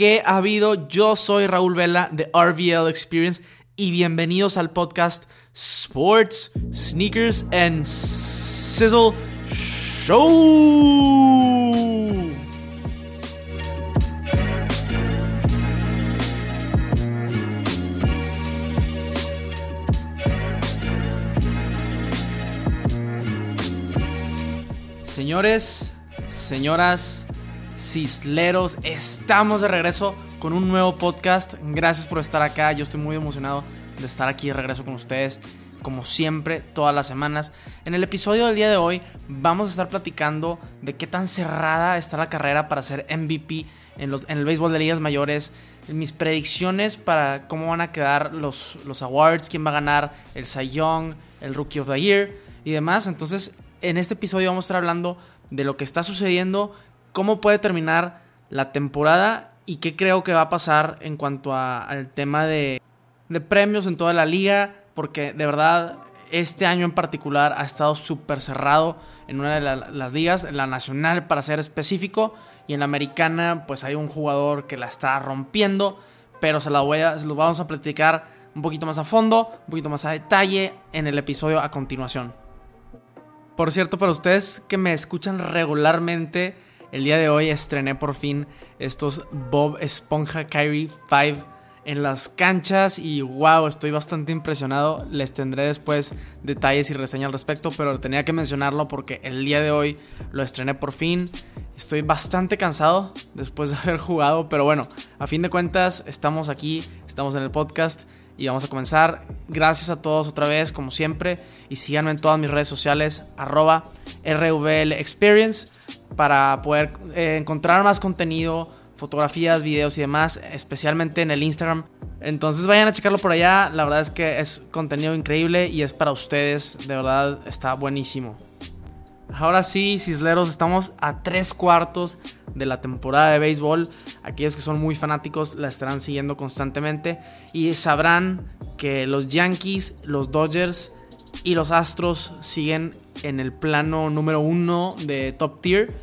¿Qué ha habido? Yo soy Raúl Vela de RVL Experience y bienvenidos al podcast Sports, Sneakers and Sizzle Show. Señores, señoras, cisleros, estamos de regreso con un nuevo podcast. Gracias por estar acá. Yo estoy muy emocionado de estar aquí de regreso con ustedes, como siempre, todas las semanas. En el episodio del día de hoy vamos a estar platicando de qué tan cerrada está la carrera para ser MVP en, el béisbol de ligas mayores, mis predicciones para cómo van a quedar los, los awards, quién va a ganar el Cy Young, el Rookie of the Year y demás. Entonces, en este episodio vamos a estar hablando de lo que está sucediendo, cómo puede terminar la temporada y qué creo que va a pasar en cuanto al tema de, premios en toda la liga, porque de verdad este año en particular ha estado súper cerrado en una de las ligas, en la nacional para ser específico, y en la americana pues hay un jugador que la está rompiendo, pero se, la voy a, se lo vamos a platicar un poquito más a fondo, un poquito más a detalle en el episodio a continuación. Por cierto, para ustedes que me escuchan regularmente, el día de hoy estrené por fin estos Bob Esponja Kyrie 5 en las canchas y wow, estoy bastante impresionado. Les tendré después detalles y reseñas al respecto, pero tenía que mencionarlo porque el día de hoy lo estrené por fin. Estoy bastante cansado después de haber jugado, pero bueno, a fin de cuentas estamos aquí, estamos en el podcast y vamos a comenzar. Gracias a todos otra vez, como siempre, y síganme en todas mis redes sociales, arroba RVL Experience, para poder eh, encontrar más contenido, fotografías, videos y demás, especialmente en el Instagram. Entonces vayan a checarlo por allá, la verdad es que es contenido increíble y es para ustedes, de verdad está buenísimo. Ahora sí, Cisleros, estamos a tres cuartos de la temporada de béisbol. Aquellos que son muy fanáticos la estarán siguiendo constantemente y sabrán que los Yankees, los Dodgers y los Astros siguen en el plano número uno de top tier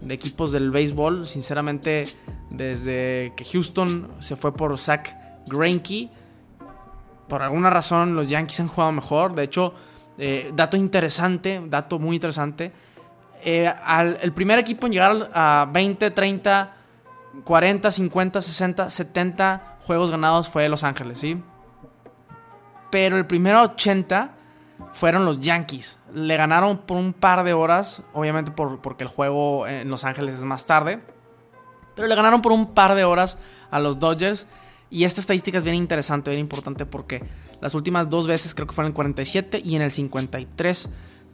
de equipos del béisbol. Sinceramente, desde que Houston se fue por Zach Greinke, por alguna razón los Yankees han jugado mejor. De hecho, eh, dato interesante, dato muy interesante. Eh, el primer equipo en llegar a 20, 30, 40, 50, 60, 70 juegos ganados fue Los Ángeles, ¿sí? Pero el primero 80 fueron los Yankees. Le ganaron por un par de horas, obviamente porque el juego en Los Ángeles es más tarde. Pero le ganaron por un par de horas a los Dodgers. Y esta estadística es bien interesante, bien importante porque las últimas dos veces, creo que fueron en el 47 y en el 53,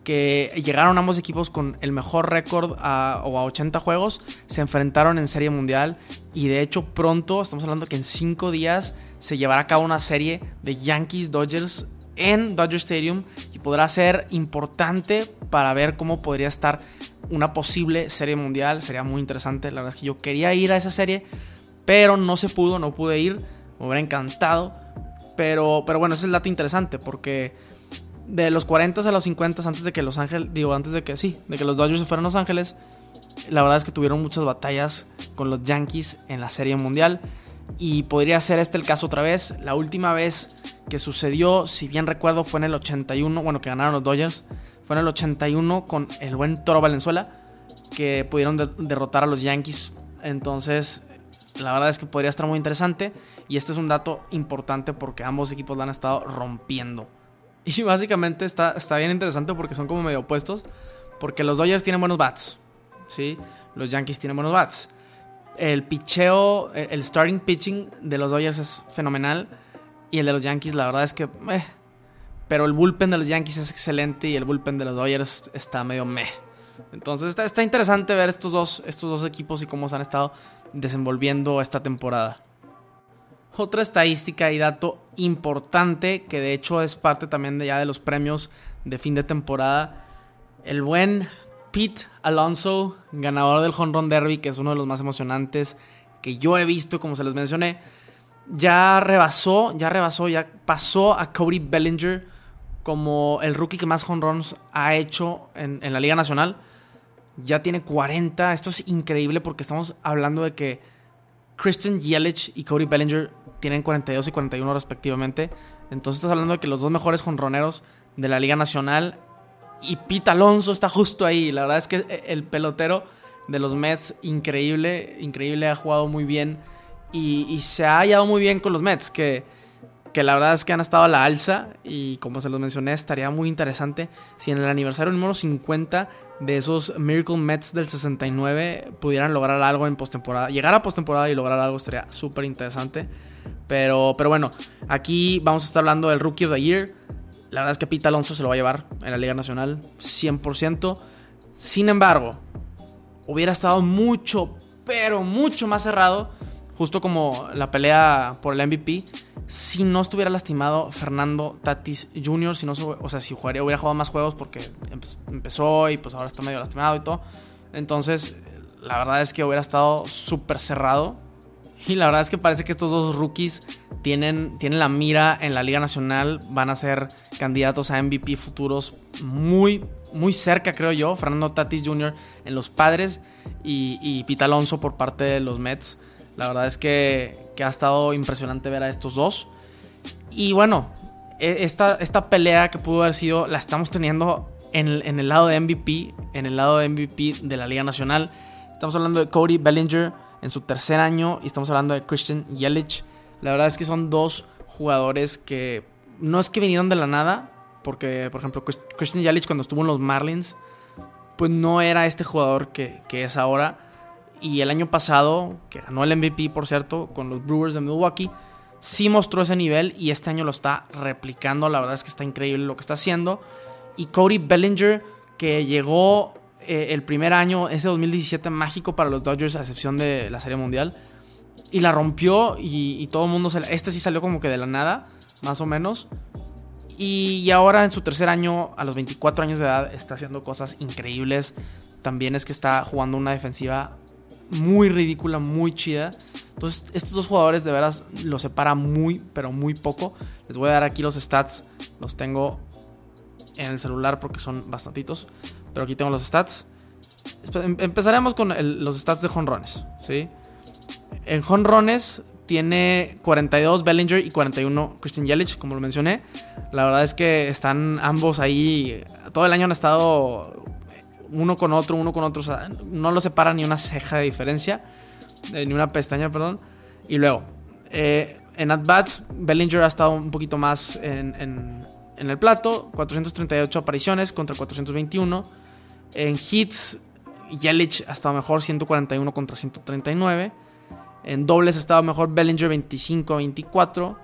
que llegaron ambos equipos con el mejor récord o a 80 juegos, se enfrentaron en Serie Mundial y de hecho pronto, estamos hablando que en 5 días se llevará a cabo una serie de Yankees Dodgers en Dodger Stadium y podrá ser importante para ver cómo podría estar una posible serie mundial. Sería muy interesante. La verdad es que yo quería ir a esa serie, pero no se pudo, no pude ir. Me hubiera encantado. Pero, pero bueno, ese es el dato interesante porque de los 40 a los 50 antes de que Los Ángeles, digo, antes de que sí, de que los Dodgers se fueran a Los Ángeles, la verdad es que tuvieron muchas batallas con los Yankees en la Serie Mundial y podría ser este el caso otra vez. La última vez que sucedió, si bien recuerdo, fue en el 81, bueno, que ganaron los Dodgers, fue en el 81 con el buen Toro Valenzuela, que pudieron derrotar a los Yankees. Entonces, la verdad es que podría estar muy interesante. Y este es un dato importante porque ambos equipos la han estado rompiendo. Y básicamente está, está bien interesante porque son como medio opuestos. Porque los Dodgers tienen buenos bats. ¿sí? Los Yankees tienen buenos bats. El picheo, el starting pitching de los Dodgers es fenomenal. Y el de los Yankees, la verdad es que. Meh. Pero el bullpen de los Yankees es excelente y el bullpen de los Dodgers está medio meh. Entonces está, está interesante ver estos dos, estos dos equipos y cómo se han estado desenvolviendo esta temporada. Otra estadística y dato importante, que de hecho es parte también de ya de los premios de fin de temporada. El buen Pete Alonso, ganador del Home Run Derby, que es uno de los más emocionantes que yo he visto, como se les mencioné, ya rebasó, ya rebasó, ya pasó a Cody Bellinger como el rookie que más home runs ha hecho en, la Liga Nacional. Ya tiene 40. Esto es increíble porque estamos hablando de que Christian Yelich y Cody Bellinger tienen 42 y 41 respectivamente. Entonces estás hablando de que los dos mejores jonroneros de la Liga Nacional y Pete Alonso está justo ahí. La verdad es que el pelotero de los Mets, increíble, increíble, ha jugado muy bien y, se ha hallado muy bien con los Mets, que, que la verdad es que han estado a la alza y como se los mencioné, estaría muy interesante si en el aniversario número 50 de esos Miracle Mets del 69 pudieran lograr algo en postemporada. Llegar a postemporada y lograr algo estaría súper interesante. Pero, pero bueno, aquí vamos a estar hablando del Rookie of the Year. La verdad es que Pete Alonso se lo va a llevar en la Liga Nacional, 100%. Sin embargo, hubiera estado mucho, pero mucho más cerrado, justo como la pelea por el MVP, si no estuviera lastimado Fernando Tatis Jr., si no, o sea, si jugaría, hubiera jugado más juegos porque empezó y pues ahora está medio lastimado y todo. Entonces, la verdad es que hubiera estado súper cerrado. Y la verdad es que parece que estos dos rookies tienen, tienen la mira en la Liga Nacional, van a ser candidatos a MVP futuros muy, muy cerca, creo yo. Fernando Tatis Jr. en los Padres y, Pita Alonso por parte de los Mets. La verdad es que, ha estado impresionante ver a estos dos. Y bueno, e, esta, esta pelea que pudo haber sido, la estamos teniendo en el, lado de MVP, en el lado de MVP de la Liga Nacional. Estamos hablando de Cody Bellinger en su tercer año y estamos hablando de Christian Yelich. La verdad es que son dos jugadores que no es que vinieron de la nada, porque por ejemplo Christian Yelich cuando estuvo en los Marlins, pues no era este jugador que, que es ahora. Y el año pasado, que ganó el MVP, por cierto, con los Brewers de Milwaukee, sí mostró ese nivel y este año lo está replicando. La verdad es que está increíble lo que está haciendo. Y Cody Bellinger, que llegó eh, el primer año, ese 2017 mágico para los Dodgers, a excepción de la Serie Mundial, y la rompió y, todo el mundo se Este sí salió como que de la nada, más o menos. Y, y ahora en su tercer año, a los 24 años de edad, está haciendo cosas increíbles. También es que está jugando una defensiva muy ridícula, muy chida. Entonces, estos dos jugadores de veras los separa muy, pero muy poco. Les voy a dar aquí los stats. Los tengo en el celular porque son bastantitos. Pero aquí tengo los stats. Em, empezaremos con los stats de jonrones. ¿sí? En jonrones tiene 42 Bellinger y 41 Christian Yelich, como lo mencioné. La verdad es que están ambos ahí. Todo el año han estado uno con otro, uno con otro. No lo separa ni una ceja de diferencia, eh, ni una pestaña, perdón. Y luego, eh, en at-bats, Bellinger ha estado un poquito más en, en, el plato, 438 apariciones contra 421. En hits, Yelich ha estado mejor, 141 contra 139. En dobles ha estado mejor Bellinger 25-24.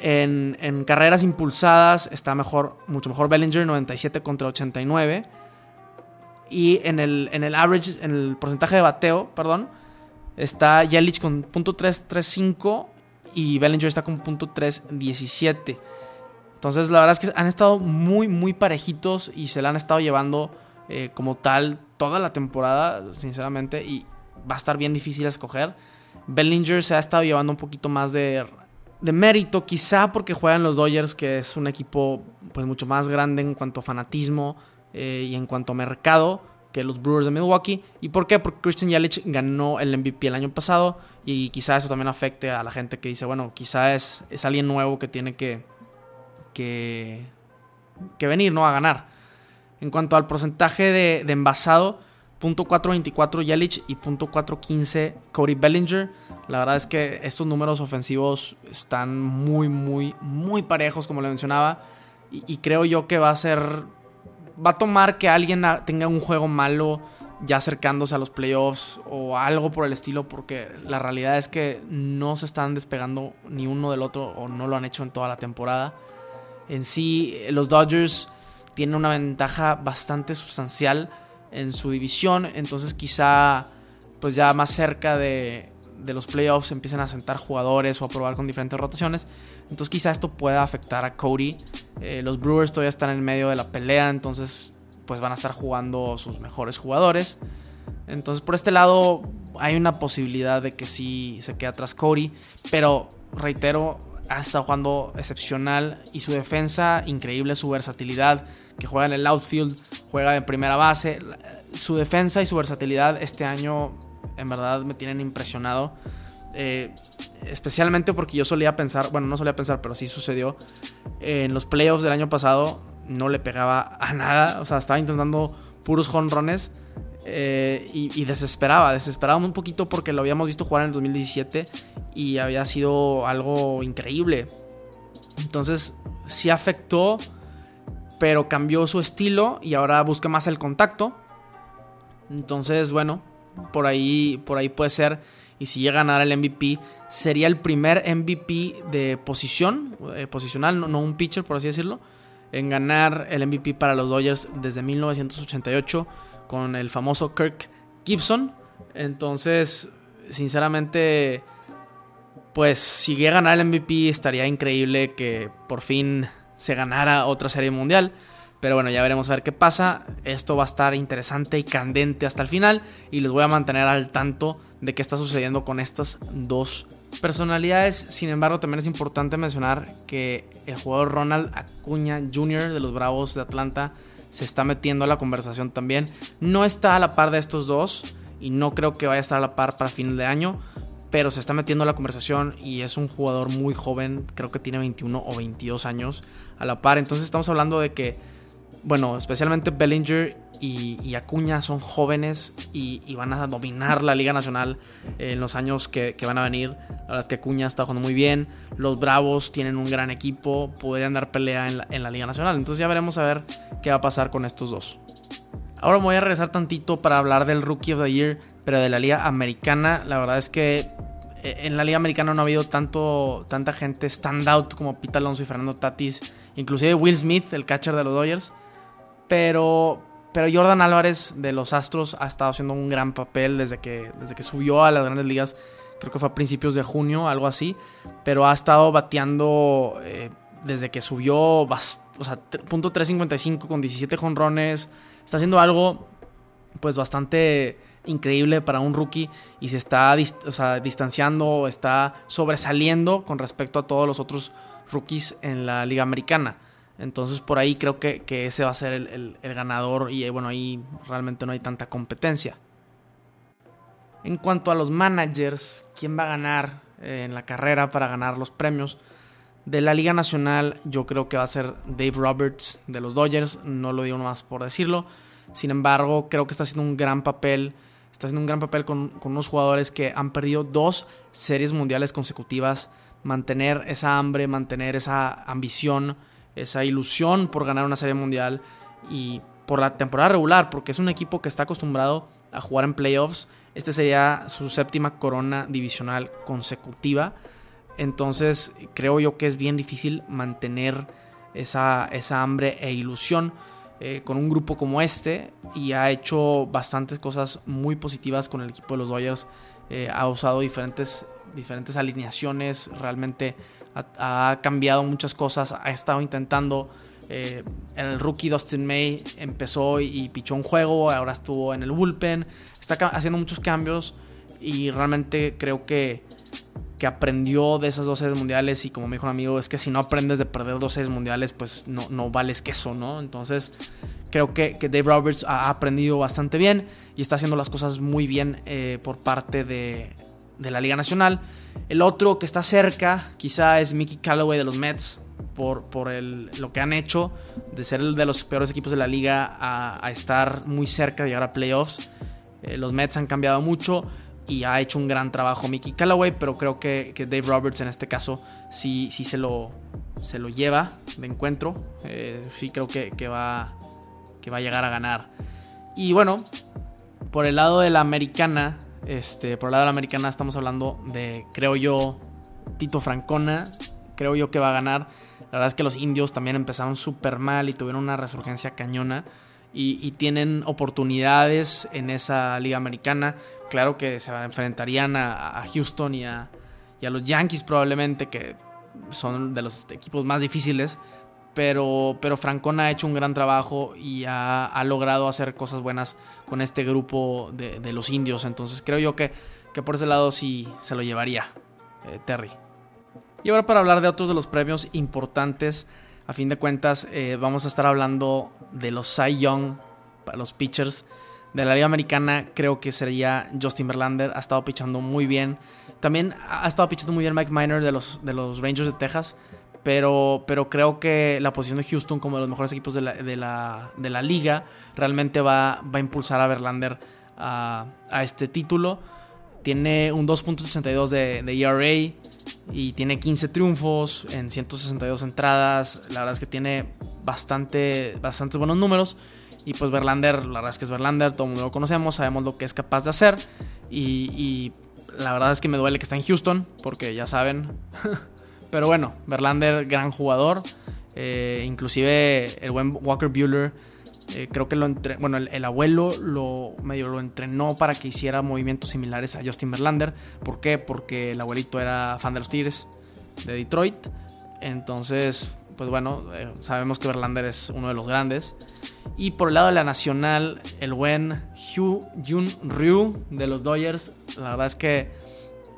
En, en, carreras impulsadas está mejor, mucho mejor Bellinger 97 contra 89. Y en el, en el average, en el porcentaje de bateo, perdón, está Yelich con .335 y Bellinger está con .317. Entonces, la verdad es que han estado muy, muy parejitos y se la han estado llevando eh, como tal toda la temporada, sinceramente, y va a estar bien difícil escoger. Bellinger se ha estado llevando un poquito más de, de mérito, quizá porque juegan los Dodgers, que es un equipo pues mucho más grande en cuanto a fanatismo, eh, y en cuanto a mercado que los Brewers de Milwaukee. ¿Y por qué? Porque Christian Yelich ganó el MVP el año pasado y quizá eso también afecte a la gente que dice, bueno, quizá es, es alguien nuevo que tiene que, que, que venir, ¿no? A ganar. En cuanto al porcentaje de, de envasado, .424 Yelich y .415 Cody Bellinger. La verdad es que estos números ofensivos están muy, muy, muy parejos, como le mencionaba. y creo yo que va a ser va a tomar que alguien tenga un juego malo ya acercándose a los playoffs o algo por el estilo, porque la realidad es que no se están despegando ni uno del otro o no lo han hecho en toda la temporada. En sí, los Dodgers tienen una ventaja bastante sustancial en su división, entonces quizá pues ya más cerca de, de los playoffs empiecen a sentar jugadores o a probar con diferentes rotaciones. Entonces quizá esto pueda afectar a Cody. Eh, los Brewers todavía están en medio de la pelea, entonces pues van a estar jugando sus mejores jugadores. Entonces por este lado hay una posibilidad de que sí se quede atrás Cody, pero reitero, ha estado jugando excepcional y su defensa increíble, su versatilidad, que juega en el outfield, juega en primera base. Su defensa y su versatilidad este año en verdad me tienen impresionado. Eh, especialmente porque yo solía pensar, bueno, no solía pensar, pero sí sucedió. en los playoffs del año pasado no le pegaba a nada. O sea, estaba intentando puros jonrones. Eh, y, desesperaba, desesperaba un poquito porque lo habíamos visto jugar en el 2017 y había sido algo increíble. Entonces, sí afectó, pero cambió su estilo y ahora busca más el contacto. Entonces, bueno, por ahí, por ahí puede ser. Y si llega a ganar el MVP, sería el primer MVP de posición, eh, posicional, no, un pitcher, por así decirlo, en ganar el MVP para los Dodgers desde 1988 con el famoso Kirk Gibson. Entonces, sinceramente, pues si llega a ganar el MVP estaría increíble que por fin se ganara otra serie mundial. Pero bueno, ya veremos a ver qué pasa. Esto va a estar interesante y candente hasta el final. Y les voy a mantener al tanto de qué está sucediendo con estas dos personalidades. Sin embargo, también es importante mencionar que el jugador Ronald Acuña Jr. de los Bravos de Atlanta se está metiendo a la conversación también. No está a la par de estos dos. Y no creo que vaya a estar a la par para fin de año pero se está metiendo la conversación y es un jugador muy joven, creo que tiene 21 o 22 años a la par. Entonces estamos hablando de que bueno, especialmente Bellinger y, Acuña son jóvenes y, van a dominar la Liga Nacional en los años que, van a venir. La verdad es que Acuña está jugando muy bien. Los Bravos tienen un gran equipo, podrían dar pelea en la, en la Liga Nacional. Entonces ya veremos a ver qué va a pasar con estos dos. Ahora me voy a regresar tantito para hablar del Rookie of the Year, pero de la Liga Americana. La verdad es que eh, en la Liga Americana no ha habido tanto, tanta gente standout como Pete Alonso y Fernando Tatis. Inclusive Will Smith, el catcher de los Dodgers. Pero, pero Jordan Álvarez de los Astros ha estado haciendo un gran papel desde que, desde que subió a las grandes ligas. Creo que fue a principios de junio, algo así. Pero ha estado bateando eh, desde que subió, o sea, punto 355 con 17 jonrones. Está haciendo algo, pues, bastante increíble para un rookie y se está distanciando, está sobresaliendo con respecto a todos los otros rookies en la liga americana. Entonces por ahí creo que, ese va a ser el, ganador y eh, bueno, ahí realmente no hay tanta competencia. En cuanto a los managers, ¿quién va a ganar eh, en la carrera para ganar los premios? De la Liga Nacional yo creo que va a ser Dave Roberts de los Dodgers, no lo digo más por decirlo. Sin embargo, creo que está haciendo un gran papel, está haciendo un gran papel con, con unos jugadores que han perdido dos series mundiales consecutivas. Mantener esa hambre, mantener esa ambición, esa ilusión por ganar una serie mundial y por la temporada regular, porque es un equipo que está acostumbrado a jugar en playoffs. Este sería su séptima corona divisional consecutiva. Entonces creo yo que es bien difícil mantener esa, esa hambre e ilusión eh, con un grupo como este y ha hecho bastantes cosas muy positivas con el equipo de los Dodgers. Eh, ha usado diferentes, diferentes alineaciones, realmente ha, cambiado muchas cosas, ha estado intentando. Eh, el rookie Dustin May empezó y, pichó un juego, ahora estuvo en el bullpen, está haciendo muchos cambios y realmente creo que, que aprendió de esas dos series mundiales y como me dijo un amigo, es que si no aprendes de perder dos series mundiales, pues no, no vales queso, ¿no? Entonces creo que, que, Dave Roberts ha aprendido bastante bien y está haciendo las cosas muy bien eh, por parte de, de la Liga Nacional. El otro que está cerca quizá es Mickey Callaway de los Mets por, por el, lo que han hecho de ser de los peores equipos de la liga a, estar muy cerca de llegar a playoffs. Eh, los Mets han cambiado mucho y ha hecho un gran trabajo Mickey Callaway, pero creo que, Dave Roberts en este caso sí, sí se, lo, se lo lleva de encuentro. Eh, sí creo que, que, va, que va a llegar a ganar. Y bueno, por el lado de la americana, este, por el lado de la americana estamos hablando de, creo yo, Tito Francona. Creo yo que va a ganar. La verdad es que los indios también empezaron súper mal y tuvieron una resurgencia cañona. Y, tienen oportunidades en esa liga americana. Claro que se enfrentarían a, Houston y a, los Yankees probablemente, que son de los equipos más difíciles pero, pero ha hecho un gran trabajo y ha, logrado hacer cosas buenas con este grupo de, los indios. Entonces creo yo que, que, por ese lado sí se lo llevaría eh, Terry. Y ahora para hablar de otros de los premios importantes, a fin de cuentas eh, vamos a estar hablando de los Cy Young, para los pitchers. De la Liga Americana creo que sería Justin Verlander, ha estado pichando muy bien También ha estado pichando muy bien Mike Miner de los, de los Rangers de Texas. Pero, pero creo que la posición de Houston como de los mejores equipos de la, de la, de la liga realmente va, va, a impulsar a Verlander a, a este título. Tiene un 2.82 de, de ERA y tiene 15 triunfos en 162 entradas. La verdad es que tiene bastante, bastantes buenos números. Y pues Verlander, la verdad es que es Verlander, todo el mundo lo conocemos, sabemos lo que es capaz de hacer. Y, la verdad es que me duele que está en Houston, porque ya saben. Pero bueno, Verlander, gran jugador. Eh, inclusive el buen Walker Bueller, eh, creo que lo entre, bueno, el, abuelo lo medio lo entrenó para que hiciera movimientos similares a Justin Verlander. ¿Por qué? Porque el abuelito era fan de los Tigres de Detroit. Entonces, pues bueno, eh, sabemos que Verlander es uno de los grandes. Y por el lado de la nacional, el buen Hugh Jun Ryu de los Dodgers. La verdad es que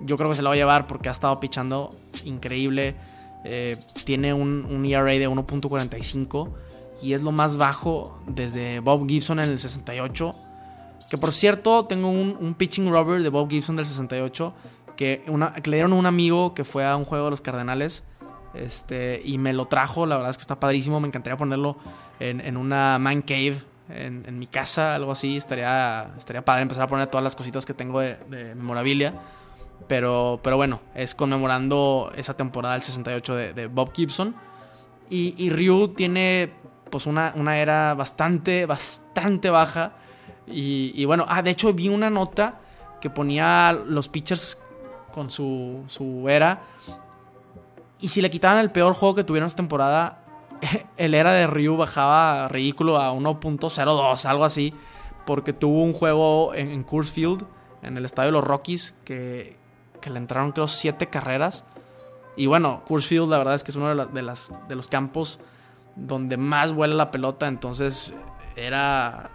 yo creo que se lo va a llevar porque ha estado pichando increíble. Eh, tiene un, un, ERA de 1.45 y es lo más bajo desde Bob Gibson en el 68. Que por cierto, tengo un, pitching rubber de Bob Gibson del 68 que, una, le dieron a un amigo que fue a un juego de los Cardenales. Este, y me lo trajo, la verdad es que está padrísimo. Me encantaría ponerlo en, una man cave en, mi casa, algo así. Estaría, estaría padre empezar a poner todas las cositas que tengo de, de memorabilia. Pero, pero bueno, es conmemorando esa temporada del 68 de, Bob Gibson. Y, Ryu tiene pues una, una, era bastante, bastante baja. Y, bueno, ah, de hecho vi una nota que ponía los pitchers con su, su era. Y si le quitaban el peor juego que tuvieron esta temporada, el era de Ryu bajaba ridículo a 1.02, algo así. Porque tuvo un juego en, en Coors Field, en el estadio de los Rockies, que, que le entraron creo siete carreras. Y bueno, Coors Field la verdad es que es uno de, las, de los campos donde más vuela la pelota, entonces era...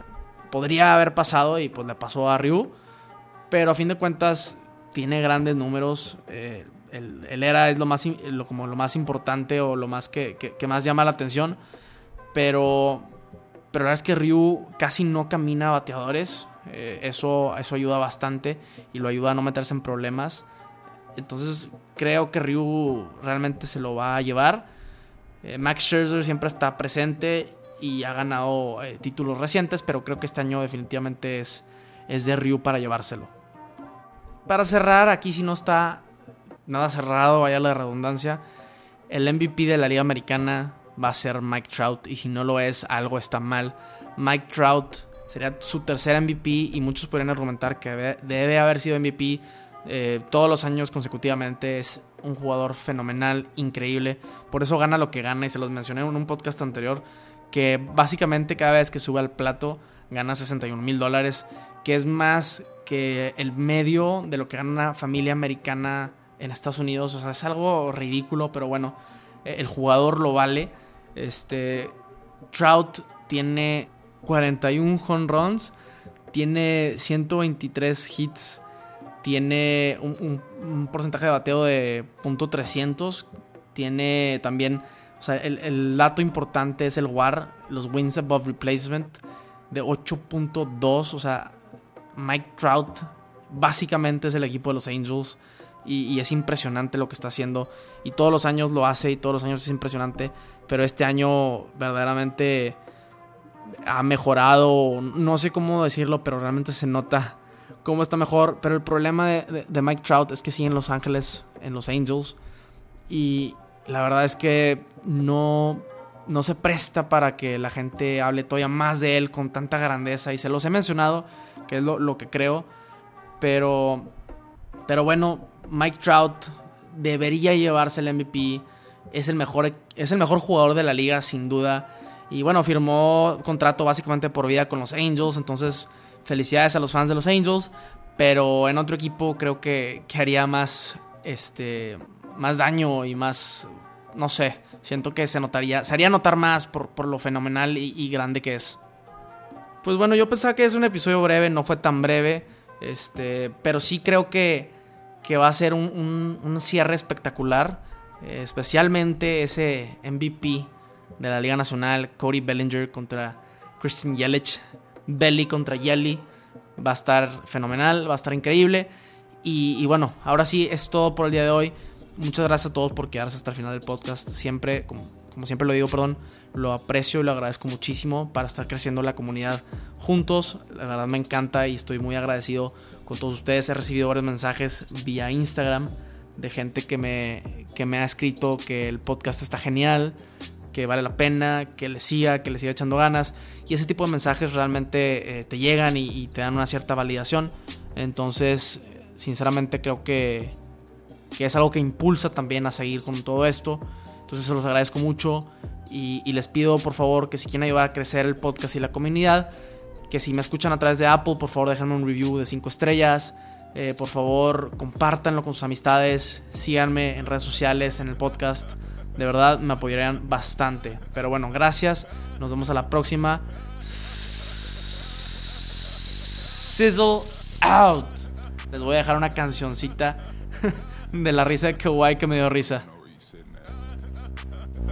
Podría haber pasado y pues le pasó a Ryu, pero a fin de cuentas tiene grandes números. Eh, el, era es lo más, lo, como lo más importante o lo más que, que, más llama la atención. Pero, pero la verdad es que Ryu casi no camina bateadores. Eh, eso, eso ayuda bastante y lo ayuda a no meterse en problemas. Entonces creo que Ryu realmente se lo va a llevar. Eh, Max Scherzer siempre está presente y ha ganado eh, títulos recientes, pero creo que este año definitivamente es, es de Ryu para llevárselo. Para cerrar, aquí si no está nada cerrado, vaya la redundancia, el MVP de la Liga Americana va a ser Mike Trout y si no lo es, algo está mal. Mike Trout sería su tercer MVP y muchos podrían argumentar que debe haber sido MVP eh, todos los años consecutivamente. Es un jugador fenomenal, increíble. Por eso gana lo que gana y se los mencioné en un podcast anterior. Que básicamente cada vez que sube al plato gana 61 mil dólares. Que es más que el medio de lo que gana una familia americana en Estados Unidos. O sea, es algo ridículo, pero bueno, eh, el jugador lo vale. Este. Trout tiene 41 home runs, tiene 123 hits tiene un, porcentaje de bateo de .300, tiene también, o sea, el, dato importante es el WAR, los wins above replacement de 8.2, o sea, Mike Trout básicamente es el equipo de los Angels y, y, es impresionante lo que está haciendo. Y todos los años lo hace y todos los años es impresionante, pero este año verdaderamente ha mejorado, no sé cómo decirlo, pero realmente se nota cómo está mejor. Pero el problema de, Mike Trout es que sigue en Los Ángeles, en los Angels. Y la verdad es que no, no se presta para que la gente hable todavía más de él con tanta grandeza. Y se los he mencionado, que es lo, que creo. Pero, pero bueno, Mike Trout debería llevarse el MVP. Es el, mejor, es el mejor jugador de la liga, sin duda. Y bueno, firmó contrato básicamente por vida con los Angels. Entonces Felicidades a los fans de los Angels, pero en otro equipo creo que, haría más, este, más daño y más, no sé, siento que se notaría, se haría notar más por, lo fenomenal y, grande que es. Pues bueno, yo pensaba que es un episodio breve, no fue tan breve, este, pero sí creo que, que va a ser un, cierre espectacular, especialmente ese MVP de la Liga Nacional, Cody Bellinger contra Christian Yelich. Belly contra Yelly. Va a estar fenomenal, va a estar increíble. Y, y bueno, ahora sí es todo por el día de hoy. Muchas gracias a todos por quedarse hasta el final del podcast. Siempre, como, como siempre lo digo, perdón, lo aprecio y lo agradezco muchísimo para estar creciendo la comunidad juntos. La verdad me encanta y estoy muy agradecido con todos ustedes. He recibido varios mensajes vía Instagram de gente que me, que me ha escrito que el podcast está genial, que vale la pena, que le siga, que le siga echando ganas. Y ese tipo de mensajes realmente eh, te llegan y, te dan una cierta validación. Entonces, sinceramente creo que, que es algo que impulsa también a seguir con todo esto. Entonces se los agradezco mucho y, y, les pido por favor que si quieren ayudar a crecer el podcast y la comunidad, que si me escuchan a través de Apple, por favor déjenme un review de 5 estrellas. Eh, por favor, compártanlo con sus amistades, síganme en redes sociales, en el podcast. De verdad, me apoyarían bastante. Pero bueno, gracias. Nos vemos a la próxima. Sizzle out. Les voy a dejar una cancioncita de la risa de Kawaii que me dio risa.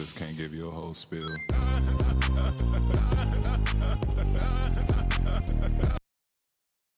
just can't give you a whole spill.